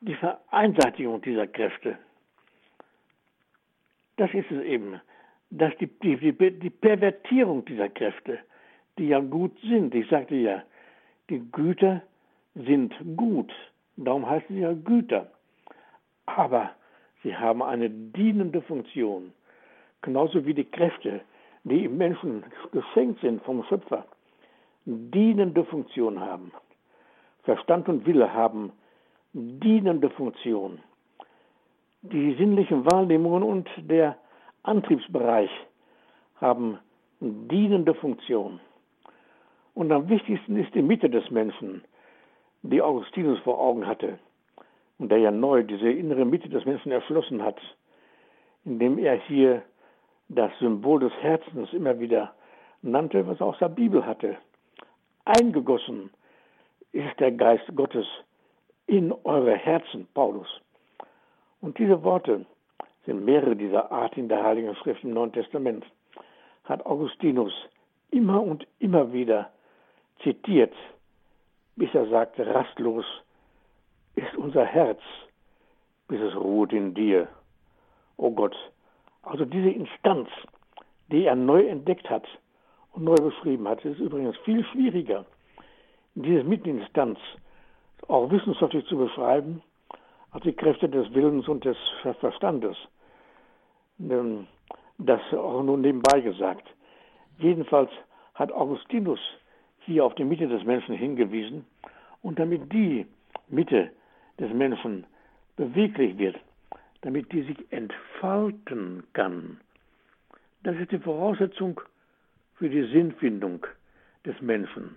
die Vereinseitigung dieser Kräfte, das ist es eben, dass die, die, die, Pervertierung dieser Kräfte, die ja gut sind, ich sagte ja, die Güter sind gut, darum heißen sie ja Güter, aber sie haben eine dienende Funktion genauso wie die Kräfte, die im Menschen geschenkt sind vom Schöpfer, dienende Funktion haben. Verstand und Wille haben dienende Funktion. Die sinnlichen Wahrnehmungen und der Antriebsbereich haben dienende Funktion. Und am wichtigsten ist die Mitte des Menschen, die Augustinus vor Augen hatte und der ja neu diese innere Mitte des Menschen erschlossen hat, indem er hier das Symbol des Herzens immer wieder nannte, was er aus der Bibel hatte. Eingegossen ist der Geist Gottes in eure Herzen, Paulus. Und diese Worte sind mehrere dieser Art in der Heiligen Schrift im Neuen Testament, hat Augustinus immer und immer wieder zitiert, bis er sagte, rastlos ist unser Herz, bis es ruht in dir. O Gott, also diese Instanz, die er neu entdeckt hat und neu beschrieben hat, ist übrigens viel schwieriger, diese Mitteninstanz auch wissenschaftlich zu beschreiben, als die Kräfte des Willens und des Verstandes. Das auch nur nebenbei gesagt. Jedenfalls hat Augustinus hier auf die Mitte des Menschen hingewiesen und damit die Mitte des Menschen beweglich wird, damit die sich entfalten kann. Das ist die Voraussetzung für die Sinnfindung des Menschen,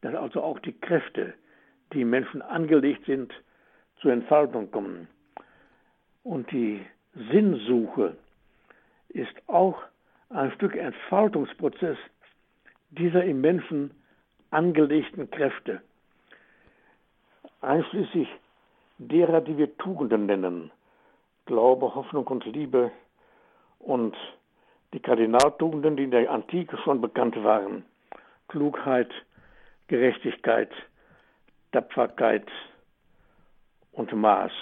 dass also auch die Kräfte, die im Menschen angelegt sind, zur Entfaltung kommen. Und die Sinnsuche ist auch ein Stück Entfaltungsprozess dieser im Menschen angelegten Kräfte, einschließlich derer, die wir Tugenden nennen, Glaube, Hoffnung und Liebe und die Kardinaltugenden, die in der Antike schon bekannt waren, Klugheit, Gerechtigkeit, Tapferkeit und Maß.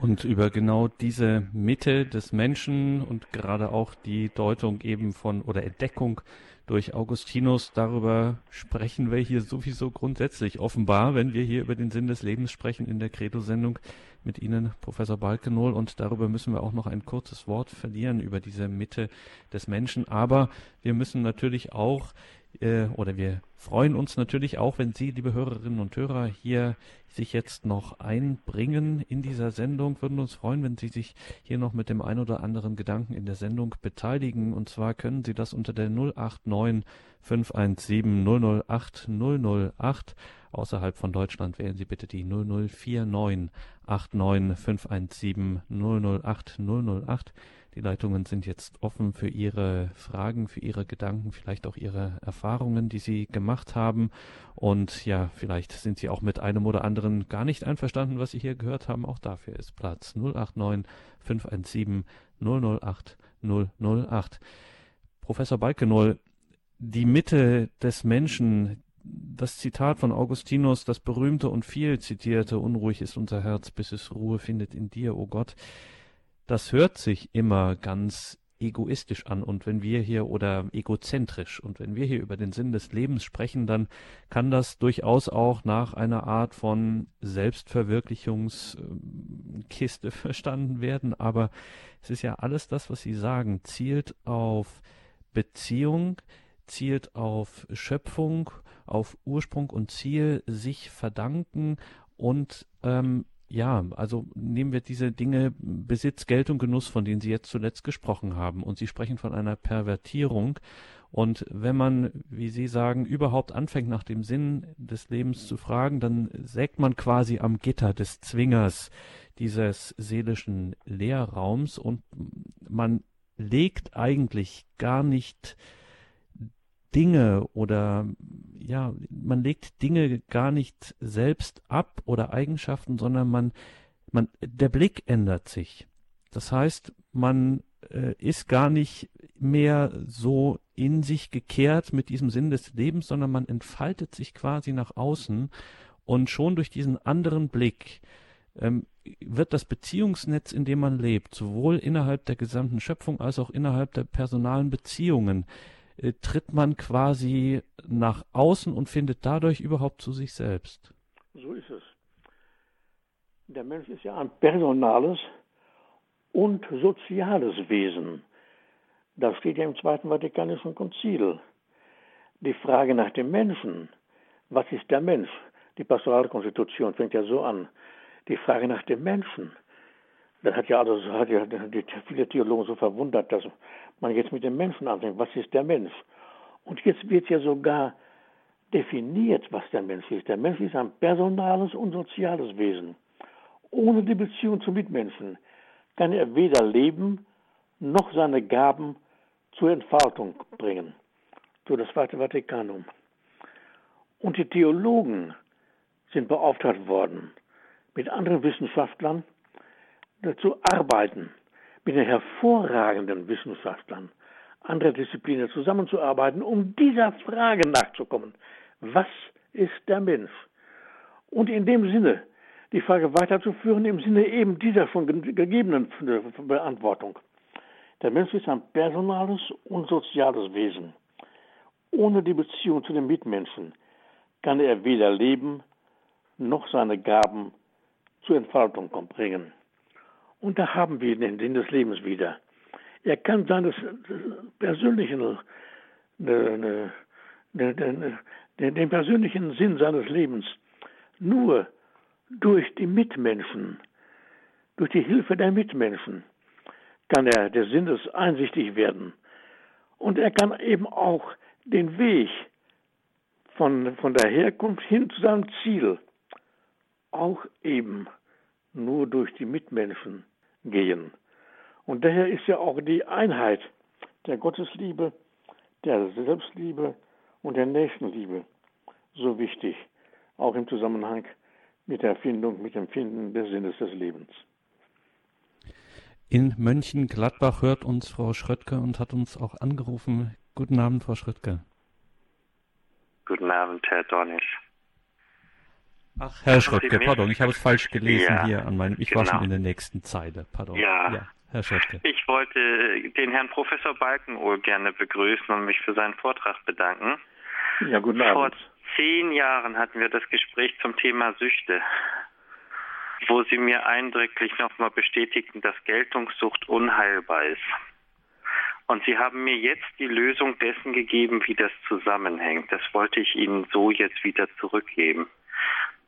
Und über genau diese Mitte des Menschen und gerade auch die Deutung eben von oder Entdeckung durch Augustinus, darüber sprechen wir hier sowieso grundsätzlich offenbar, wenn wir hier über den Sinn des Lebens sprechen in der Credo-Sendung mit Ihnen, Professor Balkenohl. Und darüber müssen wir auch noch ein kurzes Wort verlieren über diese Mitte des Menschen. Aber wir müssen natürlich auch äh, oder wir freuen uns natürlich auch, wenn Sie, liebe Hörerinnen und Hörer, hier sich jetzt noch einbringen in dieser Sendung. Würden uns freuen, wenn Sie sich hier noch mit dem ein oder anderen Gedanken in der Sendung beteiligen. Und zwar können Sie das unter der 089 517 008 008. Außerhalb von Deutschland wählen Sie bitte die 0049 89 517 008 008. Die Leitungen sind jetzt offen für Ihre Fragen, für Ihre Gedanken, vielleicht auch Ihre Erfahrungen, die Sie gemacht haben. Und ja, vielleicht sind Sie auch mit einem oder anderen gar nicht einverstanden, was Sie hier gehört haben. Auch dafür ist Platz 089 517 008 008. Professor Balkenoll, die Mitte des Menschen, das Zitat von Augustinus, das berühmte und viel zitierte, unruhig ist unser Herz, bis es Ruhe findet in dir, o oh Gott, das hört sich immer ganz egoistisch an und wenn wir hier oder egozentrisch und wenn wir hier über den Sinn des Lebens sprechen, dann kann das durchaus auch nach einer Art von Selbstverwirklichungskiste verstanden werden, aber es ist ja alles das, was Sie sagen, zielt auf Beziehung, zielt auf Schöpfung, auf Ursprung und Ziel, sich verdanken und ähm, ja, also nehmen wir diese Dinge Besitz, Geld und Genuss, von denen Sie jetzt zuletzt gesprochen haben. Und Sie sprechen von einer Pervertierung. Und wenn man, wie Sie sagen, überhaupt anfängt, nach dem Sinn des Lebens zu fragen, dann sägt man quasi am Gitter des Zwingers dieses seelischen Leerraums und man legt eigentlich gar nicht Dinge oder ja, man legt Dinge gar nicht selbst ab oder Eigenschaften, sondern man, man, der Blick ändert sich. Das heißt, man äh, ist gar nicht mehr so in sich gekehrt mit diesem Sinn des Lebens, sondern man entfaltet sich quasi nach außen und schon durch diesen anderen Blick ähm, wird das Beziehungsnetz, in dem man lebt, sowohl innerhalb der gesamten Schöpfung als auch innerhalb der personalen Beziehungen, äh, tritt man quasi nach außen und findet dadurch überhaupt zu sich selbst. So ist es. Der Mensch ist ja ein personales und soziales Wesen. Das steht ja im Zweiten Vatikanischen Konzil. Die Frage nach dem Menschen, was ist der Mensch? Die Pastoralkonstitution fängt ja so an. Die Frage nach dem Menschen, das hat ja, also, hat ja viele Theologen so verwundert, dass man jetzt mit dem Menschen anfängt. Was ist der Mensch? Und jetzt wird ja sogar definiert, was der Mensch ist. Der Mensch ist ein personales und soziales Wesen. Ohne die Beziehung zu Mitmenschen kann er weder leben noch seine Gaben zur Entfaltung bringen. So das Zweite Vatikanum. Und die Theologen sind beauftragt worden, mit anderen Wissenschaftlern zu arbeiten, mit den hervorragenden Wissenschaftlern anderer Disziplinen zusammenzuarbeiten, um dieser Frage nachzukommen. Was ist der Mensch? Und in dem Sinne die Frage weiterzuführen, im Sinne eben dieser schon gegebenen Beantwortung. Der Mensch ist ein personales und soziales Wesen. Ohne die Beziehung zu den Mitmenschen kann er weder leben noch seine Gaben zur Entfaltung bringen. Und da haben wir den Sinn des Lebens wieder. Er kann seines persönlichen, ne, ne, ne, den persönlichen Sinn seines Lebens nur durch die Mitmenschen, durch die Hilfe der Mitmenschen, kann er des Sinnes einsichtig werden Und er kann eben auch den Weg von, von der Herkunft hin zu seinem Ziel auch eben nur durch die Mitmenschen gehen. Und daher ist ja auch die Einheit der Gottesliebe, der Selbstliebe und der Nächstenliebe so wichtig, auch im Zusammenhang mit der Erfindung, mit dem Finden des Sinnes des Lebens. In Mönchengladbach hört uns Frau Schröttke und hat uns auch angerufen. Guten Abend, Frau Schröttke. Guten Abend, Herr Dornisch. Ach, Herr Schröttke, pardon, ich habe es falsch gelesen ja, hier an meinem, ich genau. war schon genau. in der nächsten Zeile, pardon. Ja, ja Herr Schröttke. Ich wollte den Herrn Professor Balkenohl gerne begrüßen und mich für seinen Vortrag bedanken. Ja, guten Abend. Vor zehn Jahren hatten wir das Gespräch zum Thema Süchte wo Sie mir eindrücklich nochmal bestätigten, dass Geltungssucht unheilbar ist. Und Sie haben mir jetzt die Lösung dessen gegeben, wie das zusammenhängt. Das wollte ich Ihnen so jetzt wieder zurückgeben,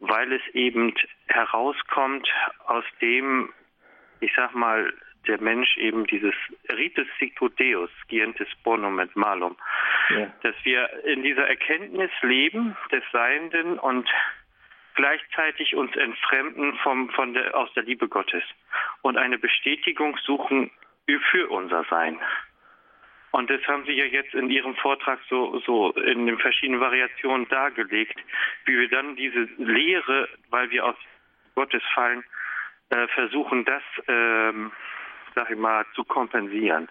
weil es eben herauskommt aus dem, ich sag mal, der Mensch eben dieses Ritus Sicut Deus, Gientis Bonum et Malum, ja. dass wir in dieser Erkenntnis leben des Seienden und gleichzeitig uns entfremden vom, von der, aus der Liebe Gottes und eine Bestätigung suchen für unser Sein. Und das haben Sie ja jetzt in Ihrem Vortrag so, so in den verschiedenen Variationen dargelegt, wie wir dann diese Lehre, weil wir aus Gottes fallen, äh, versuchen, das, ähm, sag ich mal, zu kompensieren.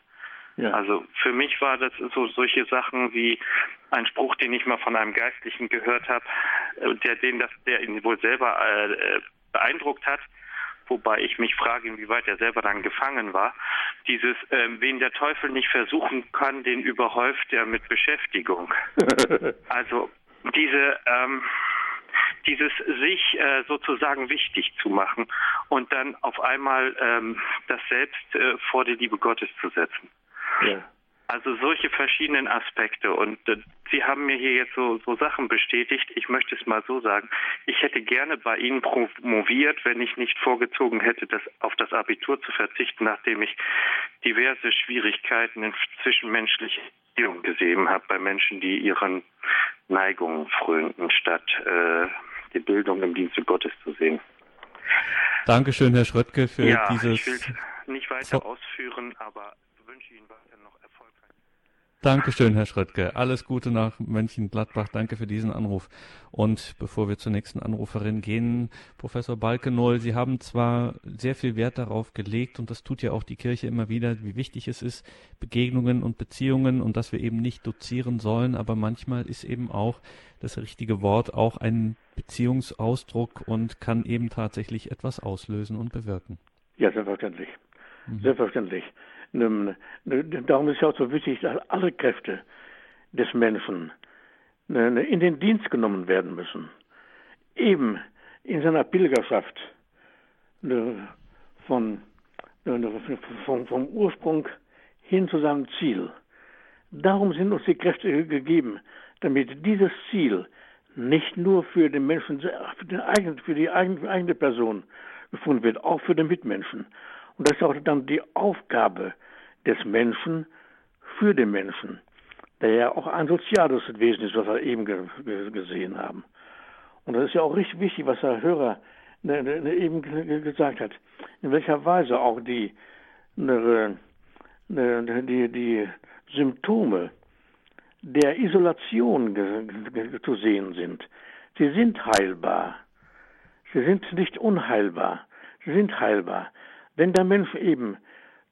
Ja. Also für mich war das so solche Sachen wie ein Spruch, den ich mal von einem Geistlichen gehört habe, äh, der den das, der ihn wohl selber äh, beeindruckt hat, wobei ich mich frage, inwieweit er selber dann gefangen war. Dieses, äh, wen der Teufel nicht versuchen kann, den überhäuft er mit Beschäftigung. also diese ähm, dieses sich äh, sozusagen wichtig zu machen und dann auf einmal ähm, das Selbst äh, vor die Liebe Gottes zu setzen. Ja. Also solche verschiedenen Aspekte. Und äh, Sie haben mir hier jetzt so, so Sachen bestätigt. Ich möchte es mal so sagen. Ich hätte gerne bei Ihnen promoviert, wenn ich nicht vorgezogen hätte, das auf das Abitur zu verzichten, nachdem ich diverse Schwierigkeiten in zwischenmenschlicher Beziehung gesehen habe bei Menschen, die ihren Neigungen frönten, statt äh, die Bildung im Dienste Gottes zu sehen. Dankeschön, Herr Schröttke, für ja, dieses. Ich will nicht weiter ausführen, aber wünsche Ihnen weiter noch erfolgreich. Dankeschön, Herr Schröttke. Alles Gute nach Mönchengladbach. Danke für diesen Anruf. Und bevor wir zur nächsten Anruferin gehen, Professor Balkenoll, Sie haben zwar sehr viel Wert darauf gelegt, und das tut ja auch die Kirche immer wieder, wie wichtig es ist, Begegnungen und Beziehungen und dass wir eben nicht dozieren sollen, aber manchmal ist eben auch das richtige Wort auch ein Beziehungsausdruck und kann eben tatsächlich etwas auslösen und bewirken. Ja, selbstverständlich. Mhm. Selbstverständlich. Darum ist ja auch so wichtig, dass alle Kräfte des Menschen ne, ne, in den Dienst genommen werden müssen. Eben in seiner Pilgerschaft ne, von, vom, vom Ursprung hin zu seinem Ziel. Darum sind uns die Kräfte gegeben, damit dieses Ziel nicht nur für den Menschen, für, den eigenen, für die eigene Person gefunden wird, auch für den Mitmenschen. Und das ist auch dann die Aufgabe des Menschen für den Menschen, der ja auch ein soziales Wesen ist, was wir eben ge gesehen haben. Und das ist ja auch richtig wichtig, was der Hörer ne, ne, ne eben gesagt hat, in welcher Weise auch die, die, die Symptome der Isolation zu sehen sind. Sie sind heilbar. Sie sind nicht unheilbar. Sie sind heilbar. Wenn der Mensch eben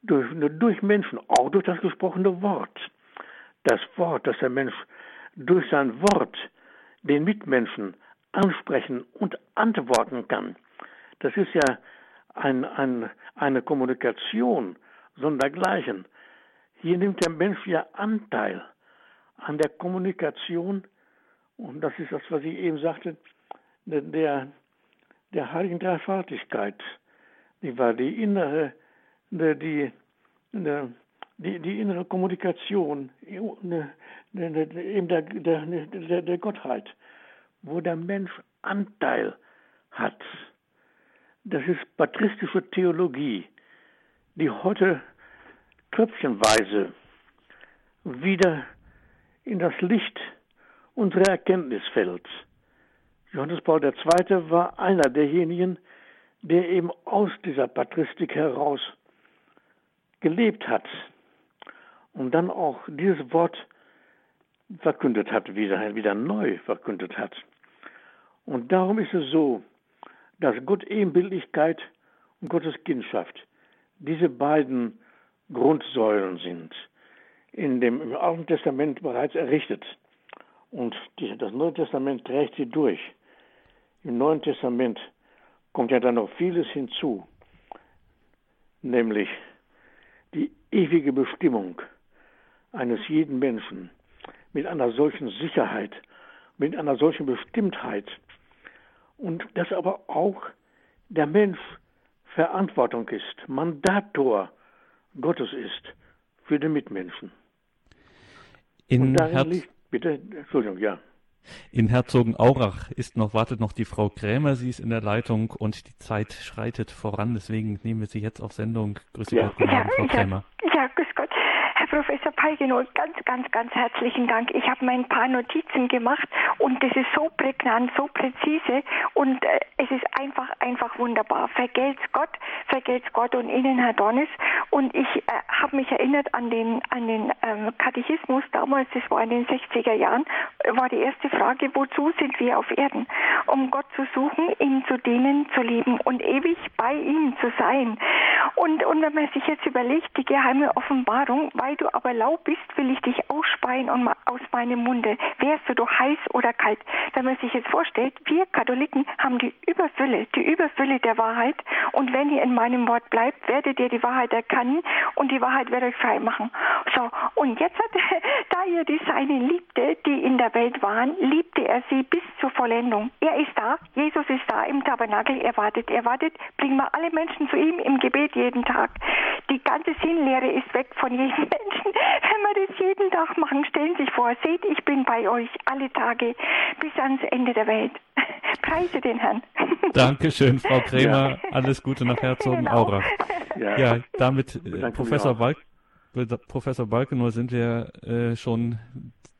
durch, durch Menschen, auch durch das gesprochene Wort, das Wort, das der Mensch durch sein Wort den Mitmenschen ansprechen und antworten kann, das ist ja ein, ein, eine Kommunikation sondergleichen. Hier nimmt der Mensch ja Anteil an der Kommunikation und das ist das, was ich eben sagte, der, der heiligen Dreifaltigkeit die war die innere, die, die, die innere Kommunikation eben der, der, der Gottheit, wo der Mensch Anteil hat. Das ist patristische Theologie, die heute tröpfchenweise wieder in das Licht unserer Erkenntnis fällt. Johannes Paul II. war einer derjenigen, der eben aus dieser Patristik heraus gelebt hat und dann auch dieses Wort verkündet hat, wieder, wieder neu verkündet hat. Und darum ist es so, dass Gott Ebenbildlichkeit und Gottes Kindschaft diese beiden Grundsäulen sind, in dem im Alten Testament bereits errichtet. Und die, das Neue Testament trägt sie durch. Im Neuen Testament kommt ja dann noch vieles hinzu, nämlich die ewige Bestimmung eines jeden Menschen mit einer solchen Sicherheit, mit einer solchen Bestimmtheit und dass aber auch der Mensch Verantwortung ist, Mandator Gottes ist für den Mitmenschen. In und darin Herz liegt, bitte, Entschuldigung, ja. In Herzogenaurach ist noch, wartet noch die Frau Krämer, sie ist in der Leitung und die Zeit schreitet voran, deswegen nehmen wir sie jetzt auf Sendung. Grüße ja. Gott, ja, Frau Krämer. Ja, ja, grüß Gott. Professor Peigenol, ganz, ganz, ganz herzlichen Dank. Ich habe mir ein paar Notizen gemacht und das ist so prägnant, so präzise und äh, es ist einfach, einfach wunderbar. Vergelt's Gott, vergelt's Gott und Ihnen, Herr Dornis. Und ich äh, habe mich erinnert an den, an den ähm, Katechismus damals, das war in den 60er Jahren, war die erste Frage, wozu sind wir auf Erden? Um Gott zu suchen, ihm zu dienen, zu lieben und ewig bei ihm zu sein. Und, und wenn man sich jetzt überlegt, die geheime Offenbarung, weil du aber lau bist, will ich dich ausspeien und aus meinem Munde. Wärst du doch heiß oder kalt? Wenn man sich jetzt vorstellt, wir Katholiken haben die Überfülle, die Überfülle der Wahrheit. Und wenn ihr in meinem Wort bleibt, werdet ihr die Wahrheit erkennen und die Wahrheit wird euch frei machen. So, und jetzt hat, da ihr die Seine liebte, die in der Welt waren, liebte er sie bis zur Vollendung. Er ist da, Jesus ist da im Tabernakel, er wartet, er wartet, bringen wir alle Menschen zu ihm im Gebet jeden Tag. Die ganze Sinnlehre ist weg von jedem Menschen. Wenn wir das jeden Tag machen, stellen Sie sich vor, seht, ich bin bei euch alle Tage bis ans Ende der Welt. Preise den Herrn. Dankeschön, Frau Krämer. Ja. Alles Gute nach Herzogenaurach. Genau. Ja. ja, damit, äh, Professor, Balk, Professor Balkenor, sind wir äh, schon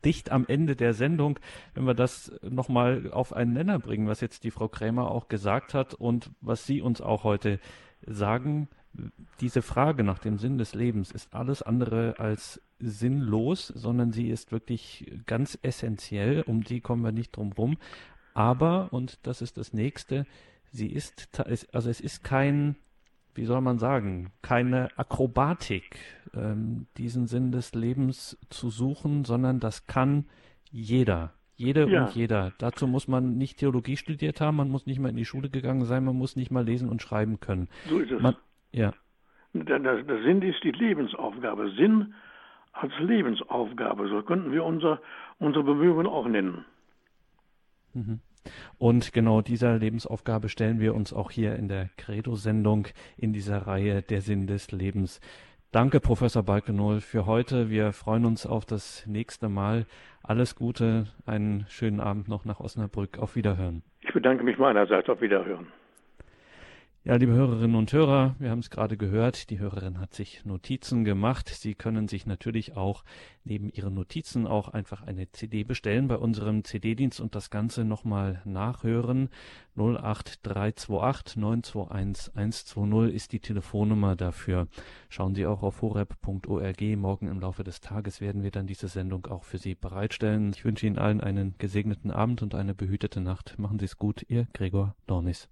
dicht am Ende der Sendung, wenn wir das nochmal auf einen Nenner bringen, was jetzt die Frau Krämer auch gesagt hat und was Sie uns auch heute sagen diese Frage nach dem Sinn des Lebens ist alles andere als sinnlos, sondern sie ist wirklich ganz essentiell, um die kommen wir nicht drum rum. Aber, und das ist das nächste, sie ist, also es ist kein, wie soll man sagen, keine Akrobatik, ähm, diesen Sinn des Lebens zu suchen, sondern das kann jeder. Jede ja. und jeder. Dazu muss man nicht Theologie studiert haben, man muss nicht mal in die Schule gegangen sein, man muss nicht mal lesen und schreiben können. So ist es. Man, ja. Der, der, der Sinn ist die Lebensaufgabe. Sinn als Lebensaufgabe. So könnten wir unser, unsere Bemühungen auch nennen. Mhm. Und genau dieser Lebensaufgabe stellen wir uns auch hier in der Credo-Sendung in dieser Reihe Der Sinn des Lebens. Danke, Professor Balkenol, für heute. Wir freuen uns auf das nächste Mal. Alles Gute, einen schönen Abend noch nach Osnabrück. Auf Wiederhören. Ich bedanke mich meinerseits. Auf Wiederhören. Ja, liebe Hörerinnen und Hörer, wir haben es gerade gehört, die Hörerin hat sich Notizen gemacht. Sie können sich natürlich auch neben Ihren Notizen auch einfach eine CD bestellen bei unserem CD-Dienst und das Ganze nochmal nachhören. 08328 921 120 ist die Telefonnummer dafür. Schauen Sie auch auf horeb.org. Morgen im Laufe des Tages werden wir dann diese Sendung auch für Sie bereitstellen. Ich wünsche Ihnen allen einen gesegneten Abend und eine behütete Nacht. Machen Sie es gut, Ihr Gregor Dornis.